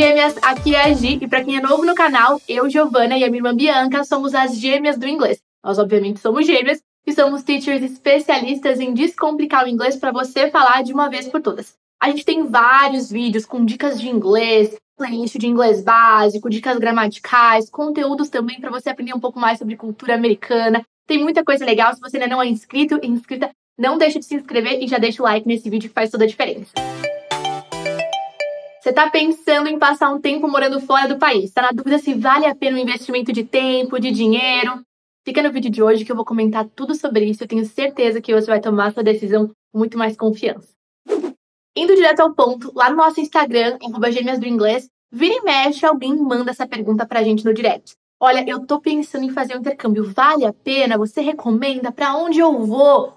gêmeas, aqui é a Gi e para quem é novo no canal, eu, Giovana e a minha irmã Bianca somos as gêmeas do inglês. Nós obviamente somos gêmeas e somos teachers especialistas em descomplicar o inglês para você falar de uma vez por todas. A gente tem vários vídeos com dicas de inglês, playlist de inglês básico, dicas gramaticais, conteúdos também para você aprender um pouco mais sobre cultura americana. Tem muita coisa legal. Se você ainda não é inscrito inscrita, não deixe de se inscrever e já deixa o like nesse vídeo que faz toda a diferença. Você está pensando em passar um tempo morando fora do país? Está na dúvida se vale a pena um investimento de tempo, de dinheiro? Fica no vídeo de hoje que eu vou comentar tudo sobre isso. Eu tenho certeza que você vai tomar sua decisão com muito mais confiança. Indo direto ao ponto, lá no nosso Instagram, gêmeas do inglês, vira e mexe, alguém manda essa pergunta pra gente no direct. Olha, eu tô pensando em fazer um intercâmbio, vale a pena? Você recomenda? Para onde eu vou?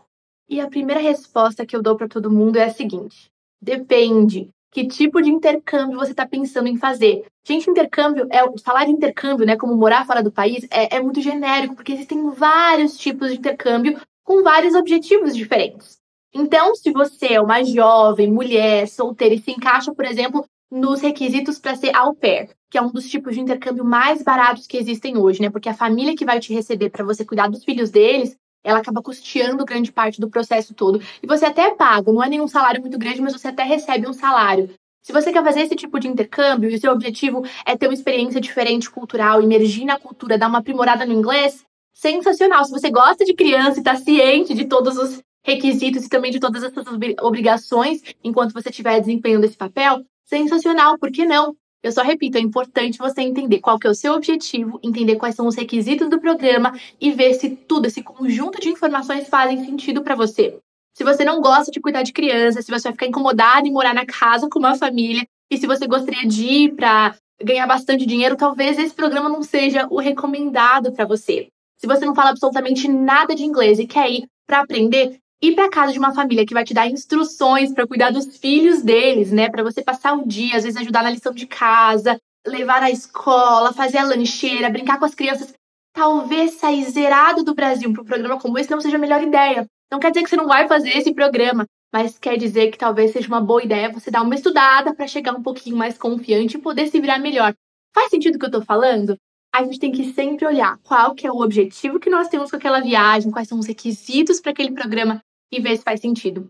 E a primeira resposta que eu dou para todo mundo é a seguinte: depende que tipo de intercâmbio você está pensando em fazer. Gente, intercâmbio, é falar de intercâmbio, né, como morar fora do país, é, é muito genérico, porque existem vários tipos de intercâmbio com vários objetivos diferentes. Então, se você é uma jovem, mulher, solteira e se encaixa, por exemplo, nos requisitos para ser au pair, que é um dos tipos de intercâmbio mais baratos que existem hoje, né? Porque a família que vai te receber para você cuidar dos filhos deles, ela acaba custeando grande parte do processo todo. E você até paga, não é nenhum salário muito grande, mas você até recebe um salário. Se você quer fazer esse tipo de intercâmbio e o seu objetivo é ter uma experiência diferente cultural, emergir na cultura, dar uma aprimorada no inglês, sensacional. Se você gosta de criança e está ciente de todos os requisitos e também de todas essas obrigações enquanto você estiver desempenhando esse papel, sensacional, por que não? Eu só repito, é importante você entender qual que é o seu objetivo, entender quais são os requisitos do programa e ver se tudo, esse conjunto de informações fazem sentido para você. Se você não gosta de cuidar de criança, se você vai ficar incomodado em morar na casa com uma família, e se você gostaria de ir para ganhar bastante dinheiro, talvez esse programa não seja o recomendado para você. Se você não fala absolutamente nada de inglês e quer ir para aprender, ir para casa de uma família que vai te dar instruções para cuidar dos filhos deles, né? Para você passar o dia, às vezes ajudar na lição de casa, levar na escola, fazer a lancheira, brincar com as crianças. Talvez sair zerado do Brasil para um programa como esse não seja a melhor ideia. Não quer dizer que você não vai fazer esse programa, mas quer dizer que talvez seja uma boa ideia você dar uma estudada para chegar um pouquinho mais confiante e poder se virar melhor. Faz sentido o que eu tô falando? A gente tem que sempre olhar qual que é o objetivo que nós temos com aquela viagem, quais são os requisitos para aquele programa e ver se faz sentido.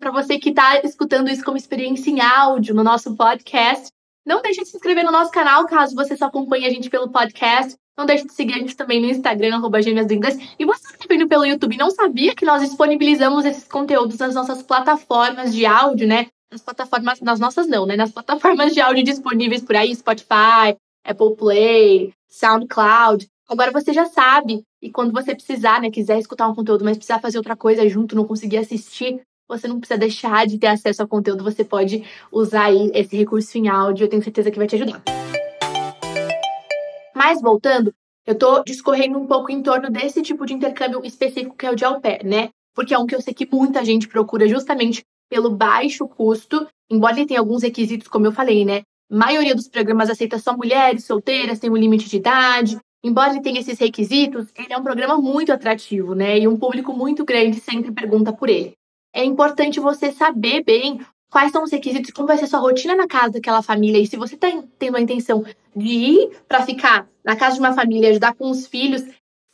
Para você que está escutando isso como experiência em áudio no nosso podcast, não deixe de se inscrever no nosso canal caso você só acompanhe a gente pelo podcast. Não deixe de seguir a gente também no Instagram, arroba Gêmeas do Inglês. E você que está vendo pelo YouTube não sabia que nós disponibilizamos esses conteúdos nas nossas plataformas de áudio, né? Nas plataformas, nas nossas não, né? Nas plataformas de áudio disponíveis por aí, Spotify, Apple Play, SoundCloud. Agora você já sabe. E quando você precisar, né, quiser escutar um conteúdo, mas precisar fazer outra coisa junto, não conseguir assistir, você não precisa deixar de ter acesso ao conteúdo, você pode usar aí esse recurso em áudio, eu tenho certeza que vai te ajudar. Mas voltando, eu tô discorrendo um pouco em torno desse tipo de intercâmbio específico que é o de au né? Porque é um que eu sei que muita gente procura justamente pelo baixo custo, embora ele tenha alguns requisitos, como eu falei, né? A maioria dos programas aceita só mulheres solteiras, tem um limite de idade, embora ele tenha esses requisitos, ele é um programa muito atrativo, né? E um público muito grande sempre pergunta por ele. É importante você saber bem quais são os requisitos, como vai ser sua rotina na casa daquela família. E se você está tendo a intenção de ir para ficar na casa de uma família, ajudar com os filhos,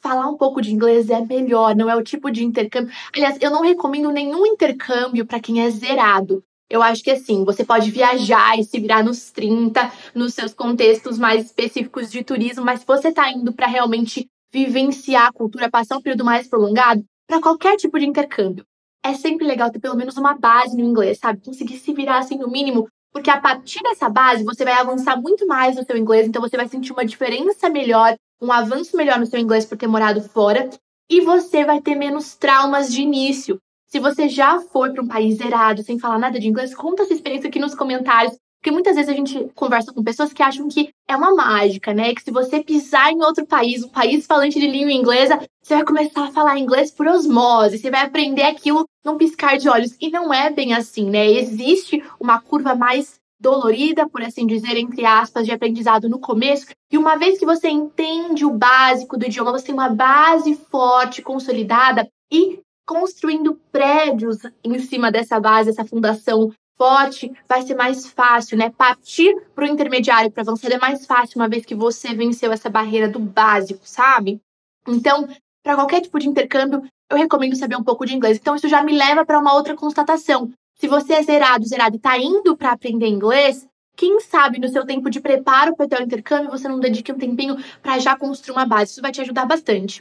falar um pouco de inglês é melhor, não é o tipo de intercâmbio. Aliás, eu não recomendo nenhum intercâmbio para quem é zerado. Eu acho que assim, você pode viajar e se virar nos 30, nos seus contextos mais específicos de turismo, mas se você está indo para realmente vivenciar a cultura, passar um período mais prolongado, para qualquer tipo de intercâmbio, é sempre legal ter pelo menos uma base no inglês, sabe? Conseguir se virar assim no mínimo, porque a partir dessa base você vai avançar muito mais no seu inglês, então você vai sentir uma diferença melhor, um avanço melhor no seu inglês por ter morado fora, e você vai ter menos traumas de início. Se você já foi para um país zerado, sem falar nada de inglês, conta essa experiência aqui nos comentários. Porque muitas vezes a gente conversa com pessoas que acham que é uma mágica, né? Que se você pisar em outro país, um país falante de língua inglesa, você vai começar a falar inglês por osmose, você vai aprender aquilo num piscar de olhos. E não é bem assim, né? Existe uma curva mais dolorida, por assim dizer, entre aspas, de aprendizado no começo. E uma vez que você entende o básico do idioma, você tem uma base forte, consolidada e construindo prédios em cima dessa base, essa fundação forte, vai ser mais fácil, né? Partir para o intermediário para avançar é mais fácil uma vez que você venceu essa barreira do básico, sabe? Então, para qualquer tipo de intercâmbio, eu recomendo saber um pouco de inglês. Então, isso já me leva para uma outra constatação. Se você é zerado, zerado e está indo para aprender inglês, quem sabe no seu tempo de preparo para o intercâmbio você não dedique um tempinho para já construir uma base. Isso vai te ajudar bastante.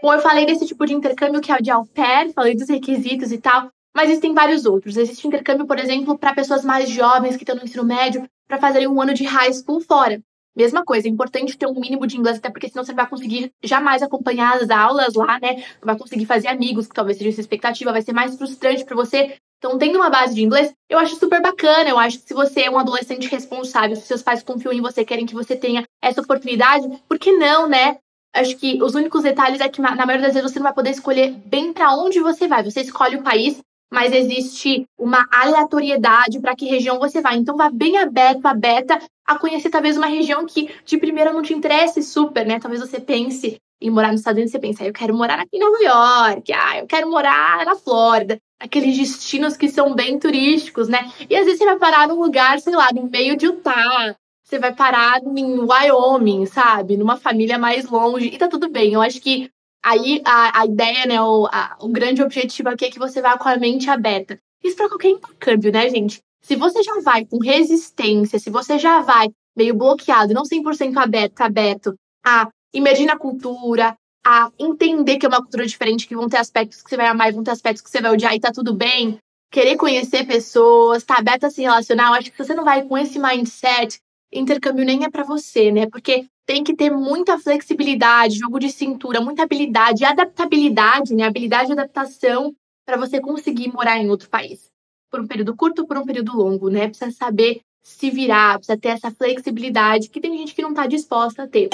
Bom, eu falei desse tipo de intercâmbio que é o de au pair, falei dos requisitos e tal, mas existem vários outros. Existe intercâmbio, por exemplo, para pessoas mais jovens que estão no ensino médio para fazerem um ano de high school fora. Mesma coisa, é importante ter um mínimo de inglês, até porque senão você não vai conseguir jamais acompanhar as aulas lá, né? Não vai conseguir fazer amigos, que talvez seja essa expectativa, vai ser mais frustrante para você. Então, tendo uma base de inglês, eu acho super bacana. Eu acho que se você é um adolescente responsável, se seus pais confiam em você, querem que você tenha essa oportunidade, por que não, né? Acho que os únicos detalhes é que, na maioria das vezes, você não vai poder escolher bem para onde você vai. Você escolhe o país, mas existe uma aleatoriedade para que região você vai. Então, vá bem aberto, aberta a conhecer talvez uma região que de primeira não te interesse super, né? Talvez você pense em morar nos Estados Unidos, você pensa, ah, eu quero morar aqui em Nova York, ah, eu quero morar na Flórida, aqueles destinos que são bem turísticos, né? E às vezes você vai parar num lugar, sei lá, no meio de Utah, você vai parar em Wyoming, sabe? Numa família mais longe, e tá tudo bem. Eu acho que Aí a, a ideia, né, o, a, o grande objetivo aqui é que você vá com a mente aberta. Isso para qualquer intercâmbio, né, gente? Se você já vai com resistência, se você já vai meio bloqueado, não 100% aberto, aberto a imergir na cultura, a entender que é uma cultura diferente, que vão ter aspectos que você vai amar vão ter aspectos que você vai odiar e tá tudo bem, querer conhecer pessoas, tá aberto a se relacionar, eu acho que se você não vai com esse mindset, intercâmbio nem é para você, né? Porque tem que ter muita flexibilidade, jogo de cintura, muita habilidade, adaptabilidade, né? Habilidade de adaptação para você conseguir morar em outro país. Por um período curto por um período longo, né? Precisa saber se virar, precisa ter essa flexibilidade que tem gente que não está disposta a ter.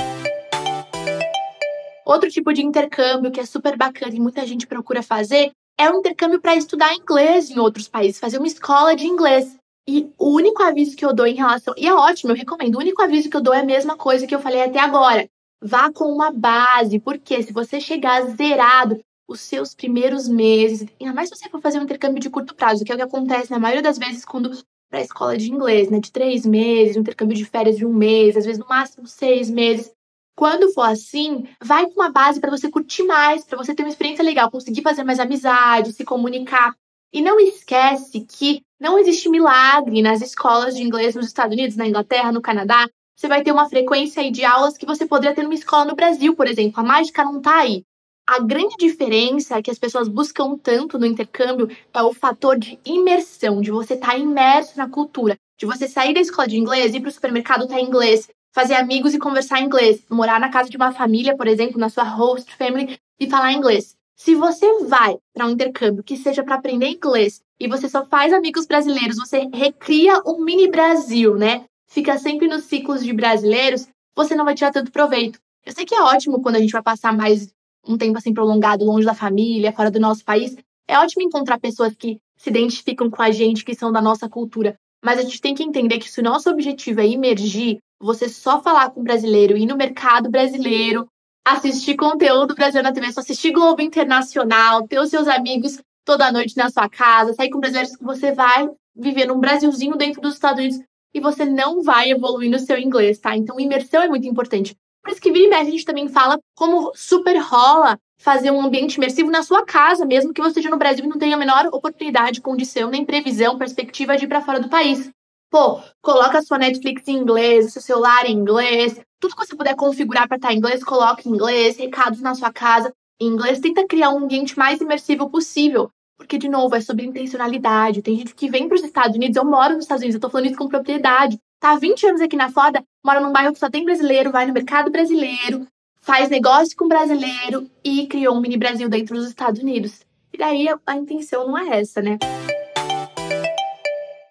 Outro tipo de intercâmbio que é super bacana e muita gente procura fazer é o intercâmbio para estudar inglês em outros países, fazer uma escola de inglês. E o único aviso que eu dou em relação. E é ótimo, eu recomendo. O único aviso que eu dou é a mesma coisa que eu falei até agora. Vá com uma base, porque se você chegar zerado os seus primeiros meses, ainda mais se você for fazer um intercâmbio de curto prazo, que é o que acontece na maioria das vezes quando para a escola de inglês, né? De três meses, um intercâmbio de férias de um mês, às vezes no máximo seis meses. Quando for assim, vai com uma base para você curtir mais, para você ter uma experiência legal, conseguir fazer mais amizade, se comunicar. E não esquece que não existe milagre nas escolas de inglês nos Estados Unidos, na Inglaterra, no Canadá. Você vai ter uma frequência de aulas que você poderia ter numa escola no Brasil, por exemplo. A mágica não está aí. A grande diferença que as pessoas buscam tanto no intercâmbio é o fator de imersão, de você estar tá imerso na cultura, de você sair da escola de inglês, ir para o supermercado estar tá em inglês, fazer amigos e conversar em inglês, morar na casa de uma família, por exemplo, na sua host family e falar inglês. Se você vai para um intercâmbio que seja para aprender inglês e você só faz amigos brasileiros, você recria um mini Brasil, né? Fica sempre nos ciclos de brasileiros, você não vai tirar tanto proveito. Eu sei que é ótimo quando a gente vai passar mais um tempo assim prolongado longe da família, fora do nosso país. É ótimo encontrar pessoas que se identificam com a gente, que são da nossa cultura. Mas a gente tem que entender que se o nosso objetivo é emergir, você só falar com o brasileiro, ir no mercado brasileiro, assistir conteúdo brasileiro na TV, só assistir Globo Internacional, ter os seus amigos toda noite na sua casa, sair com brasileiros, você vai viver num Brasilzinho dentro dos Estados Unidos e você não vai evoluir no seu inglês, tá? Então, imersão é muito importante. Por isso que vira e mexe, a gente também fala como super rola fazer um ambiente imersivo na sua casa, mesmo que você esteja no Brasil e não tenha a menor oportunidade, condição, nem previsão, perspectiva de ir para fora do país. Pô, coloca a sua Netflix em inglês, o seu celular em inglês, tudo que você puder configurar para estar em inglês, coloque em inglês, recados na sua casa em inglês, tenta criar um ambiente mais imersivo possível. Porque, de novo, é sobre intencionalidade. Tem gente que vem para os Estados Unidos, eu moro nos Estados Unidos, eu tô falando isso com propriedade. Tá há 20 anos aqui na Foda, mora num bairro que só tem brasileiro, vai no mercado brasileiro, faz negócio com brasileiro e criou um mini Brasil dentro dos Estados Unidos. E daí a intenção não é essa, né?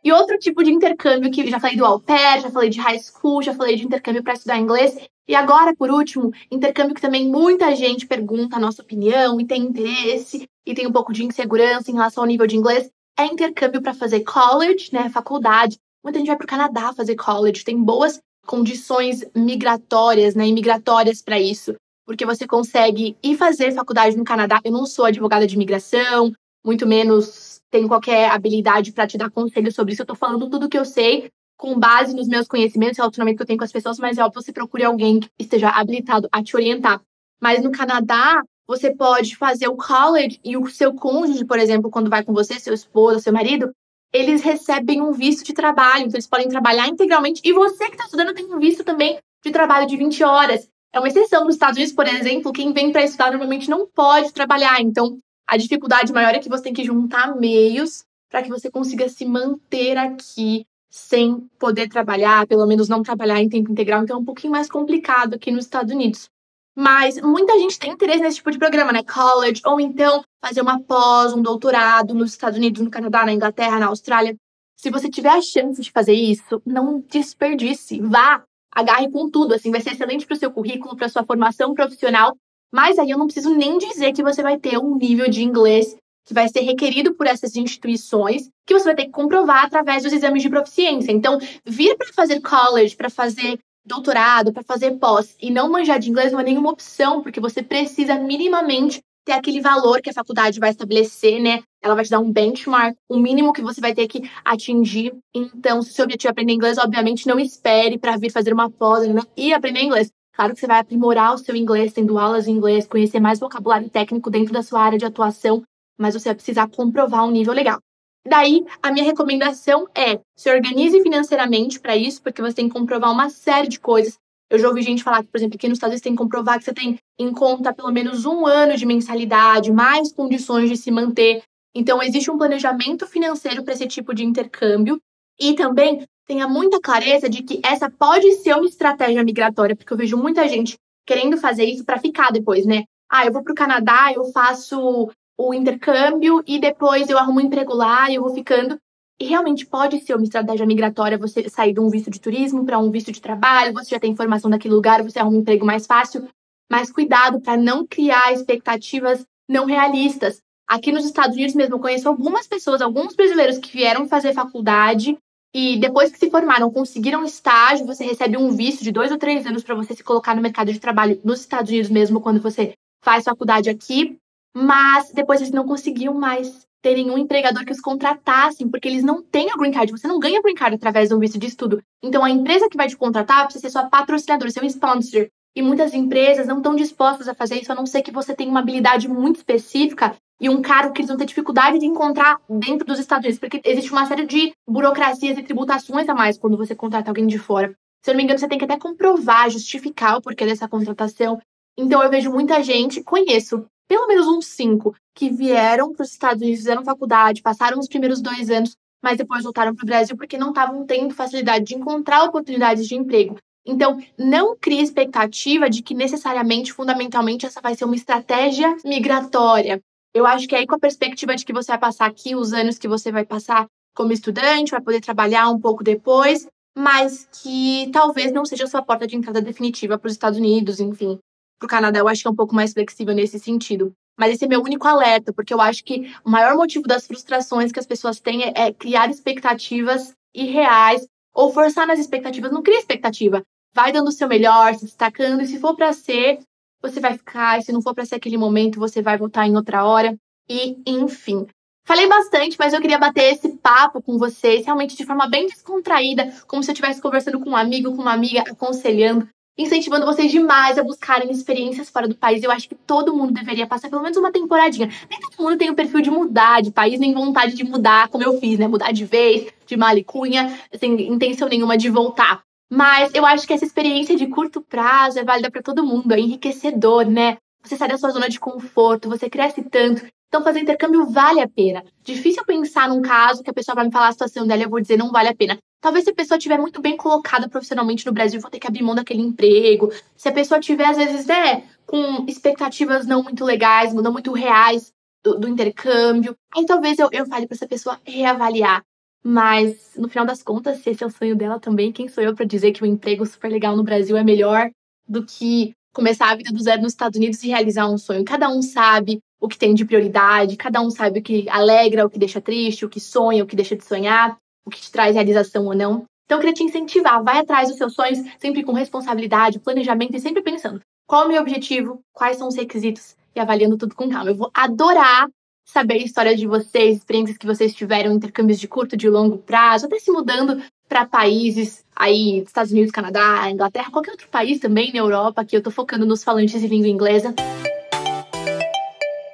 E outro tipo de intercâmbio que já falei do au pair, já falei de high school, já falei de intercâmbio para estudar inglês. E agora, por último, intercâmbio que também muita gente pergunta a nossa opinião e tem interesse e tem um pouco de insegurança em relação ao nível de inglês, é intercâmbio para fazer college, né, faculdade. Muita gente vai para o Canadá fazer college, tem boas condições migratórias, né, imigratórias para isso, porque você consegue ir fazer faculdade no Canadá. Eu não sou advogada de imigração, muito menos tenho qualquer habilidade para te dar conselho sobre isso. Eu tô falando tudo que eu sei com base nos meus conhecimentos e relacionamento que eu tenho com as pessoas, mas é óbvio que você procure alguém que esteja habilitado a te orientar. Mas no Canadá, você pode fazer o college e o seu cônjuge, por exemplo, quando vai com você, seu esposo, seu marido, eles recebem um visto de trabalho, então eles podem trabalhar integralmente. E você que está estudando tem um visto também de trabalho de 20 horas. É uma exceção nos Estados Unidos, por exemplo, quem vem para estudar normalmente não pode trabalhar. Então, a dificuldade maior é que você tem que juntar meios para que você consiga se manter aqui sem poder trabalhar, pelo menos não trabalhar em tempo integral. Então, é um pouquinho mais complicado aqui nos Estados Unidos. Mas muita gente tem interesse nesse tipo de programa, né? College, ou então fazer uma pós, um doutorado nos Estados Unidos, no Canadá, na Inglaterra, na Austrália. Se você tiver a chance de fazer isso, não desperdice. Vá, agarre com tudo. Assim, vai ser excelente para o seu currículo, para sua formação profissional. Mas aí eu não preciso nem dizer que você vai ter um nível de inglês que vai ser requerido por essas instituições, que você vai ter que comprovar através dos exames de proficiência. Então, vir para fazer college, para fazer doutorado, para fazer pós e não manjar de inglês não é nenhuma opção, porque você precisa minimamente ter aquele valor que a faculdade vai estabelecer, né? Ela vai te dar um benchmark, o um mínimo que você vai ter que atingir. Então, se o seu objetivo é aprender inglês, obviamente não espere para vir fazer uma pós né? e aprender inglês. Claro que você vai aprimorar o seu inglês, tendo aulas em inglês, conhecer mais vocabulário técnico dentro da sua área de atuação, mas você vai precisar comprovar um nível legal. Daí, a minha recomendação é se organize financeiramente para isso, porque você tem que comprovar uma série de coisas. Eu já ouvi gente falar que, por exemplo, aqui nos Estados Unidos tem que comprovar que você tem em conta pelo menos um ano de mensalidade, mais condições de se manter. Então, existe um planejamento financeiro para esse tipo de intercâmbio. E também tenha muita clareza de que essa pode ser uma estratégia migratória, porque eu vejo muita gente querendo fazer isso para ficar depois, né? Ah, eu vou para o Canadá, eu faço o intercâmbio e depois eu arrumo um emprego lá e eu vou ficando. E realmente pode ser uma estratégia migratória você sair de um visto de turismo para um visto de trabalho, você já tem informação daquele lugar, você arruma um emprego mais fácil. Mas cuidado para não criar expectativas não realistas. Aqui nos Estados Unidos mesmo, eu conheço algumas pessoas, alguns brasileiros que vieram fazer faculdade e depois que se formaram, conseguiram um estágio, você recebe um visto de dois ou três anos para você se colocar no mercado de trabalho nos Estados Unidos mesmo, quando você faz faculdade aqui mas depois eles não conseguiam mais ter nenhum empregador que os contratassem, porque eles não têm o green card. Você não ganha green card através de um visto de estudo. Então a empresa que vai te contratar precisa ser sua patrocinadora, seu sponsor. E muitas empresas não estão dispostas a fazer isso, a não ser que você tenha uma habilidade muito específica e um cargo que eles vão ter dificuldade de encontrar dentro dos Estados Unidos, porque existe uma série de burocracias e tributações a mais quando você contrata alguém de fora. Se eu não me engano, você tem que até comprovar, justificar o porquê dessa contratação. Então eu vejo muita gente, conheço pelo menos uns cinco, que vieram para os Estados Unidos, fizeram faculdade, passaram os primeiros dois anos, mas depois voltaram para o Brasil porque não estavam tendo facilidade de encontrar oportunidades de emprego. Então, não crie expectativa de que necessariamente, fundamentalmente, essa vai ser uma estratégia migratória. Eu acho que é aí com a perspectiva de que você vai passar aqui os anos que você vai passar como estudante, vai poder trabalhar um pouco depois, mas que talvez não seja a sua porta de entrada definitiva para os Estados Unidos, enfim para o Canadá, eu acho que é um pouco mais flexível nesse sentido. Mas esse é meu único alerta, porque eu acho que o maior motivo das frustrações que as pessoas têm é, é criar expectativas irreais ou forçar nas expectativas. Não cria expectativa. Vai dando o seu melhor, se destacando, e se for para ser, você vai ficar, e se não for para ser aquele momento, você vai voltar em outra hora. E, enfim. Falei bastante, mas eu queria bater esse papo com vocês, realmente de forma bem descontraída, como se eu estivesse conversando com um amigo, com uma amiga, aconselhando incentivando vocês demais a buscarem experiências fora do país. Eu acho que todo mundo deveria passar pelo menos uma temporadinha. Nem todo mundo tem o perfil de mudar de país, nem vontade de mudar, como eu fiz, né? Mudar de vez, de malicunha, sem intenção nenhuma de voltar. Mas eu acho que essa experiência de curto prazo é válida para todo mundo, é enriquecedor, né? Você sai da sua zona de conforto, você cresce tanto. Então, fazer intercâmbio vale a pena. Difícil pensar num caso que a pessoa vai me falar a situação dela e eu vou dizer não vale a pena. Talvez se a pessoa estiver muito bem colocada profissionalmente no Brasil, vou ter que abrir mão daquele emprego. Se a pessoa tiver, às vezes, né, com expectativas não muito legais, não muito reais do, do intercâmbio, aí talvez eu, eu fale para essa pessoa reavaliar. Mas, no final das contas, se esse é o sonho dela também, quem sou eu para dizer que um emprego super legal no Brasil é melhor do que começar a vida do zero nos Estados Unidos e realizar um sonho? Cada um sabe o que tem de prioridade, cada um sabe o que alegra, o que deixa triste, o que sonha, o que deixa de sonhar o que te traz realização ou não. Então, eu queria te incentivar, vai atrás dos seus sonhos, sempre com responsabilidade, planejamento e sempre pensando qual é o meu objetivo, quais são os requisitos e avaliando tudo com calma. Eu vou adorar saber histórias de vocês, experiências que vocês tiveram, intercâmbios de curto, de longo prazo, até se mudando para países aí, Estados Unidos, Canadá, Inglaterra, qualquer outro país também na Europa, que eu tô focando nos falantes de língua inglesa.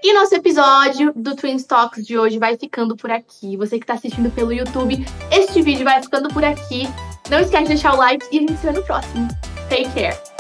E nosso episódio do Twin Talks de hoje vai ficando por aqui. Você que está assistindo pelo YouTube, este vídeo vai ficando por aqui. Não esquece de deixar o like e a gente se vê no próximo. Take care!